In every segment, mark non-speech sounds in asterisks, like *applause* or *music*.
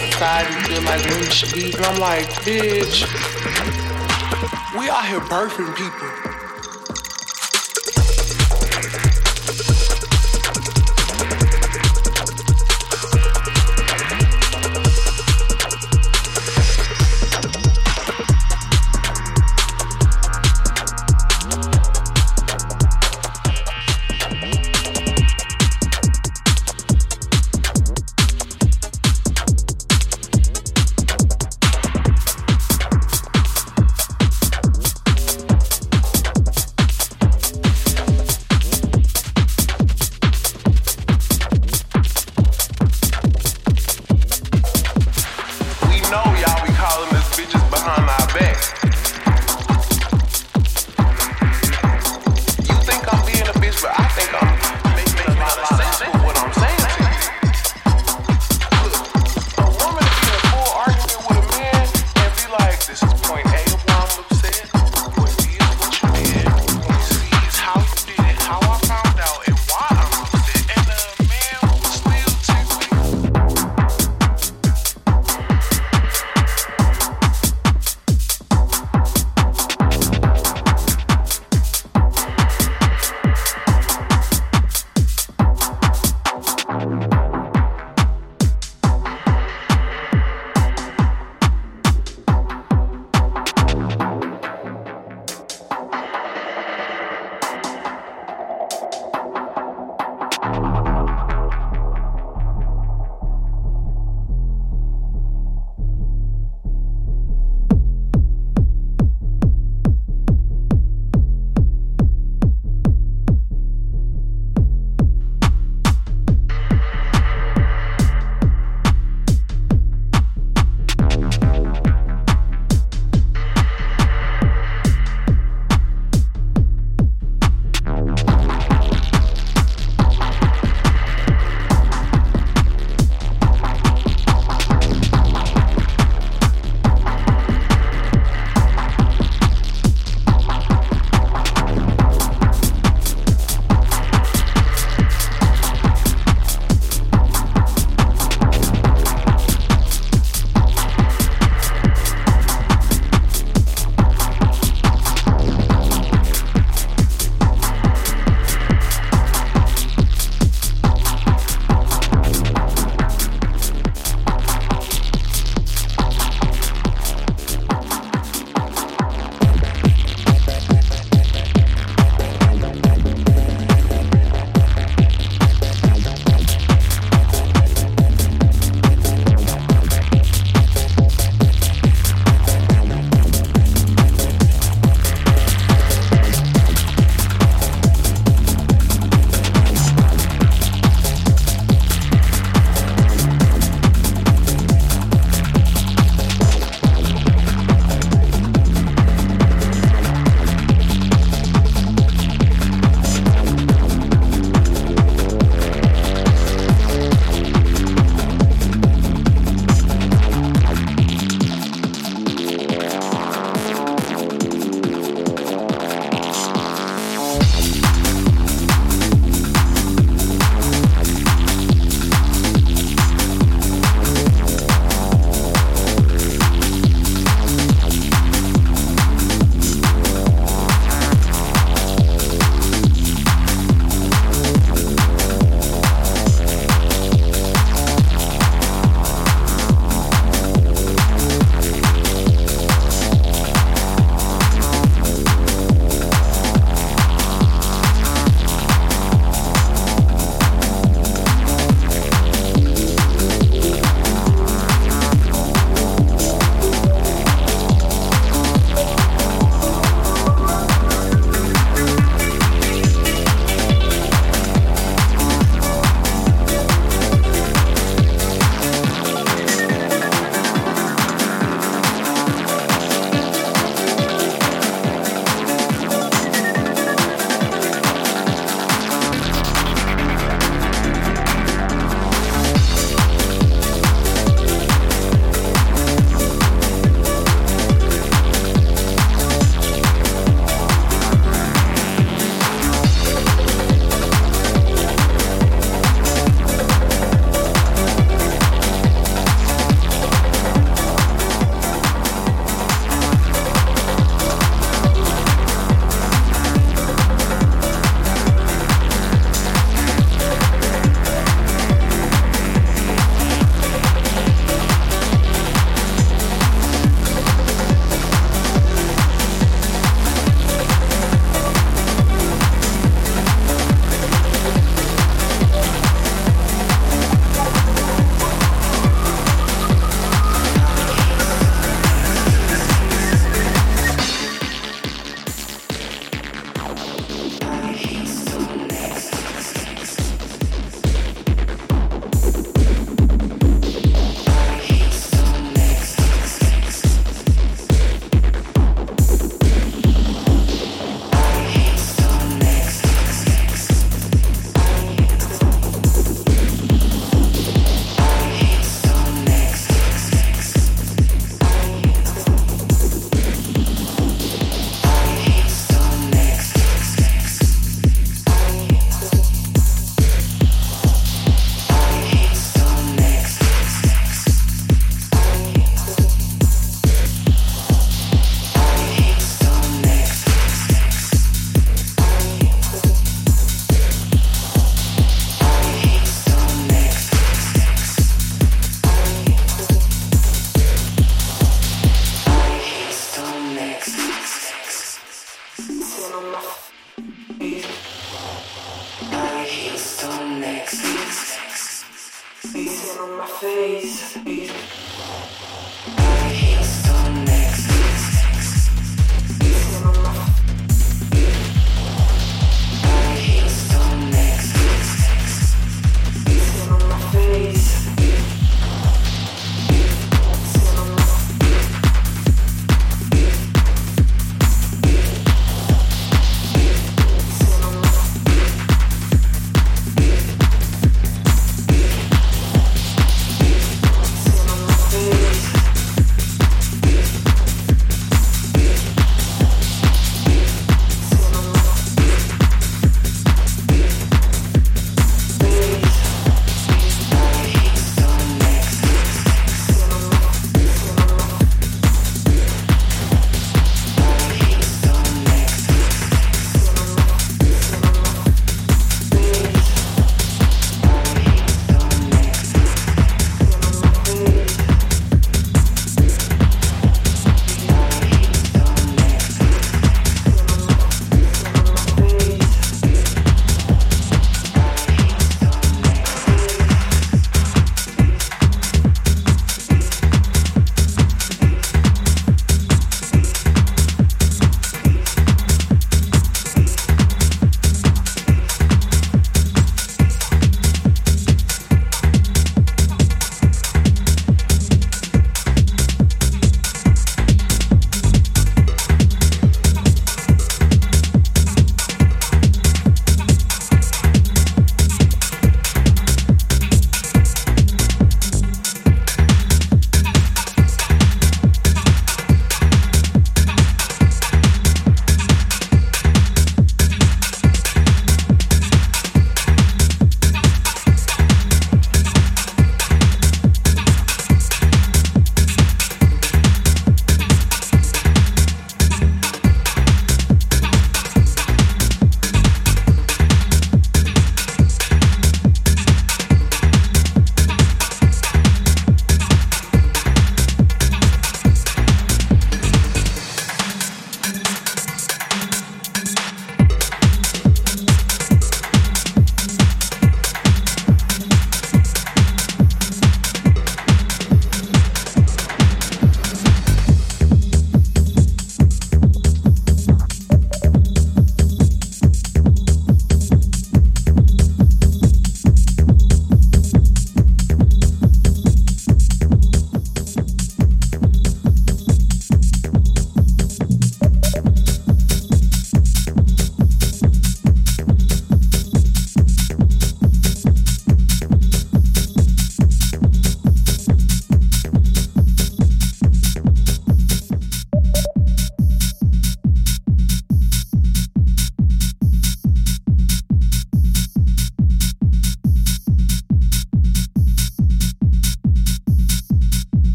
outside and did like new speed, and I'm like, bitch, we out here birthing people.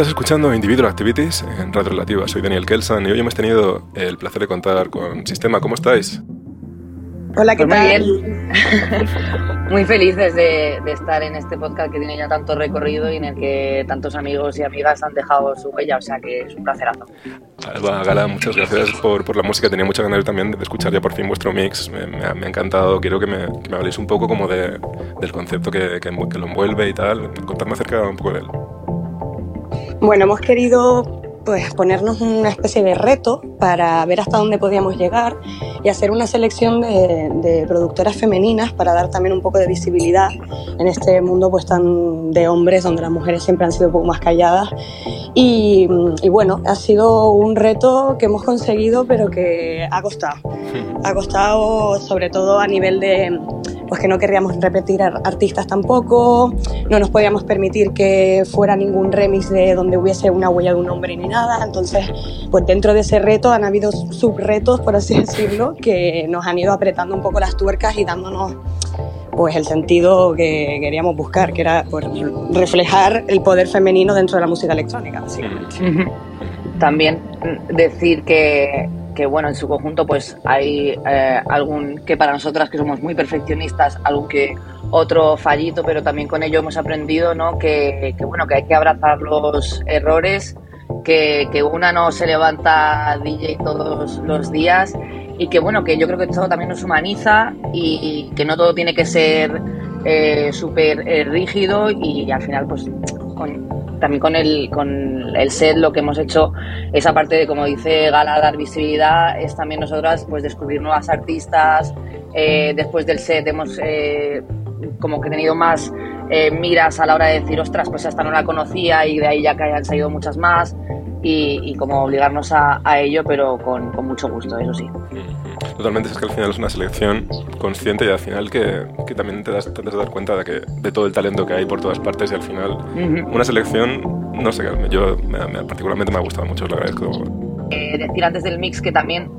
Estás escuchando Individual Activities en Radio Relativa. Soy Daniel Kelsan y hoy hemos tenido el placer de contar con Sistema. ¿Cómo estáis? Hola, ¿qué Pues tal? Muy bien. *laughs* muy felices de, de estar en este podcast que tiene ya tanto recorrido y en el que tantos amigos y amigas han dejado su huella, o sea que es un placerazo. Alba, Gala, muchas gracias por, por la música. Tenía muchas ganas también de escuchar ya por fin vuestro mix. Me, me ha, me ha encantado. Quiero que me, que me habléis un poco como de, del concepto que, que, que lo envuelve y tal. Contadme acerca un poco de él. Bueno, hemos querido pues ponernos una especie de reto para ver hasta dónde podíamos llegar y hacer una selección de, de productoras femeninas para dar también un poco de visibilidad en este mundo pues tan de hombres donde las mujeres siempre han sido un poco más calladas y, y bueno, ha sido un reto que hemos conseguido pero que ha costado. *laughs* Ha costado sobre todo a nivel de pues que no querríamos repetir ar- artistas tampoco, no nos podíamos permitir que fuera ningún remix de donde hubiese una huella de un hombre ni nada, entonces pues dentro de ese reto han habido subretos, por así *laughs* decirlo, que nos han ido apretando un poco las tuercas y dándonos pues el sentido que queríamos buscar, que era pues, reflejar el poder femenino dentro de la música electrónica, básicamente. También mm, decir que, que, bueno, en su conjunto pues hay eh, algún que para nosotras que somos muy perfeccionistas, algún que otro fallito, pero también con ello hemos aprendido, ¿no? Que, bueno, que hay que abrazar los errores, que, que una no se levanta DJ todos los días y que bueno, que yo creo que esto también nos humaniza y, y que no todo tiene que ser eh, súper eh, rígido y al final pues con, también con el, con el set lo que hemos hecho, esa parte de, como dice Gala, dar visibilidad, es también nosotras pues descubrir nuevas artistas. Eh, después del set hemos eh, como que tenido más eh, miras a la hora de decir, ostras, pues esta no la conocía y de ahí ya que hayan salido muchas más. Y, y como obligarnos a, a ello, pero con, con, mucho gusto, eso sí. Totalmente, es que al final es una selección consciente y al final que, que también te das, te das dar cuenta de, que, de todo el talento que hay por todas partes y al final uh -huh. una selección, no sé, yo me, me, particularmente me ha gustado mucho, lo agradezco. Eh, decir antes del mix que también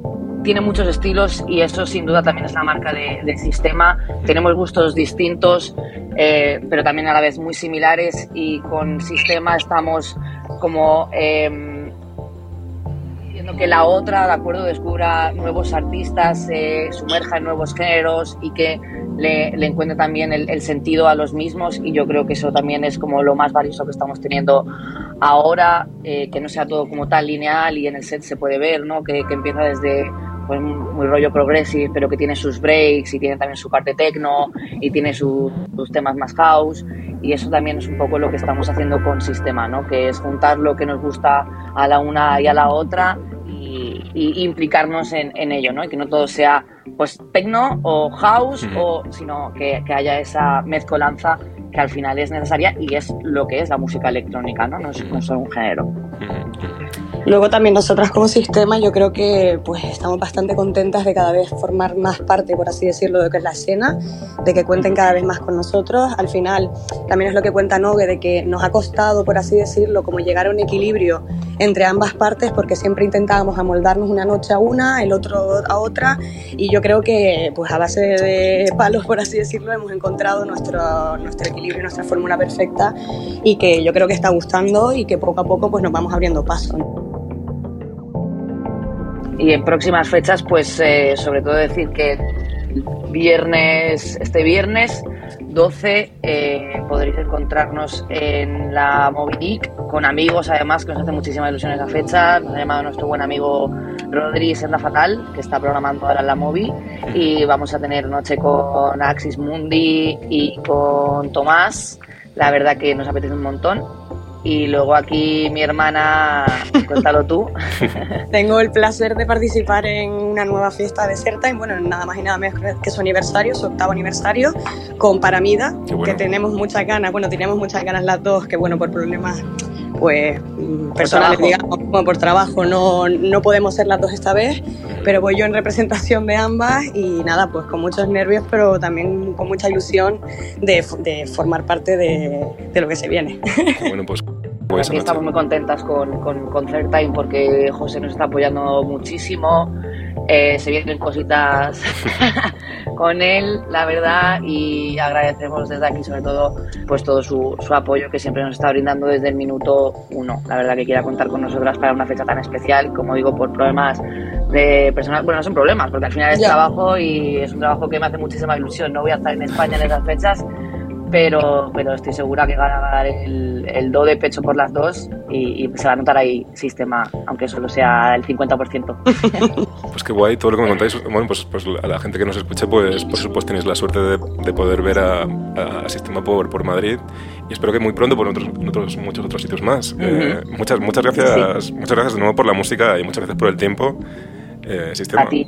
tiene muchos estilos y eso sin duda también es la marca de, de Sistema. Tenemos gustos distintos, eh, pero también a la vez muy similares y con Sistema estamos como eh, que la otra, de acuerdo, descubra nuevos artistas, se sumerja en nuevos géneros y que le, le encuentre también el, el sentido a los mismos y yo creo que eso también es como lo más valioso que estamos teniendo ahora, eh, que no sea todo como tan lineal y en el set se puede ver, ¿no? Que, que empieza desde pues, muy rollo progressive, pero que tiene sus breaks y tiene también su parte techno y tiene su- sus temas más house y eso también es un poco lo que estamos haciendo con Sistema, ¿no? Que es juntar lo que nos gusta a la una y a la otra y, y implicarnos en, en ello, ¿no? Y que no todo sea pues techno o house, o, sino que, que haya esa mezcolanza que al final es necesaria y es lo que es la música electrónica, ¿no? No es, no es solo un género. Luego también nosotras como sistema yo creo que pues estamos bastante contentas de cada vez formar más parte, por así decirlo, de lo que es la escena, de que cuenten cada vez más con nosotros. Al final también es lo que cuenta Nogue, de que nos ha costado, por así decirlo, como llegar a un equilibrio entre ambas partes porque siempre intentábamos amoldarnos una noche a una, el otro a otra y yo creo que pues a base de palos, por así decirlo, hemos encontrado nuestro, nuestro equilibrio, nuestra fórmula perfecta y que yo creo que está gustando y que poco a poco pues nos vamos abriendo paso. Y en próximas fechas, pues eh, sobre todo decir que viernes, este viernes 12 eh, podréis encontrarnos en la Geek con amigos además que nos hace muchísima ilusión esa fecha. Nos ha llamado nuestro buen amigo Rodri Senda Fatal, que está programando ahora en la Movie. Y vamos a tener noche con Axis Mundi y con Tomás. La verdad que nos apetece un montón. Y luego aquí mi hermana, cuéntalo tú. *laughs* Tengo el placer de participar en una nueva fiesta de Serta, bueno, nada más y nada menos que su aniversario, su octavo aniversario, con Paramida, bueno. que tenemos muchas ganas, bueno, teníamos muchas ganas las dos, que bueno, por problemas pues mm, personales, trabajo. digamos, como por trabajo, no, no podemos ser las dos esta vez, pero voy yo en representación de ambas y nada, pues con muchos nervios, pero también con mucha ilusión de, de formar parte de, de lo que se viene. Bueno, pues, pues Aquí estamos muy contentas con, con, con Third Time porque José nos está apoyando muchísimo. Eh, se vienen cositas *laughs* con él, la verdad, y agradecemos desde aquí sobre todo pues todo su, su apoyo que siempre nos está brindando desde el minuto uno. La verdad que quiera contar con nosotras para una fecha tan especial, como digo, por problemas de personal, bueno, no son problemas, porque al final es Ya. trabajo y es un trabajo que me hace muchísima ilusión. No voy a estar en España en esas fechas, pero, pero estoy segura que van a dar el, el do de pecho por las dos y, y se va a notar ahí sistema, aunque solo sea el 50%. *laughs* Pues qué guay todo lo que me contáis. Bueno, pues, pues a la gente que nos escuche, pues por supuesto tenéis la suerte de, de poder ver a, a Sistema por, por Madrid y espero que muy pronto por otros muchos otros sitios más. Eh, muchas, muchas gracias, muchas gracias de nuevo por la música y muchas gracias por el tiempo. Eh, Sistema. A ti.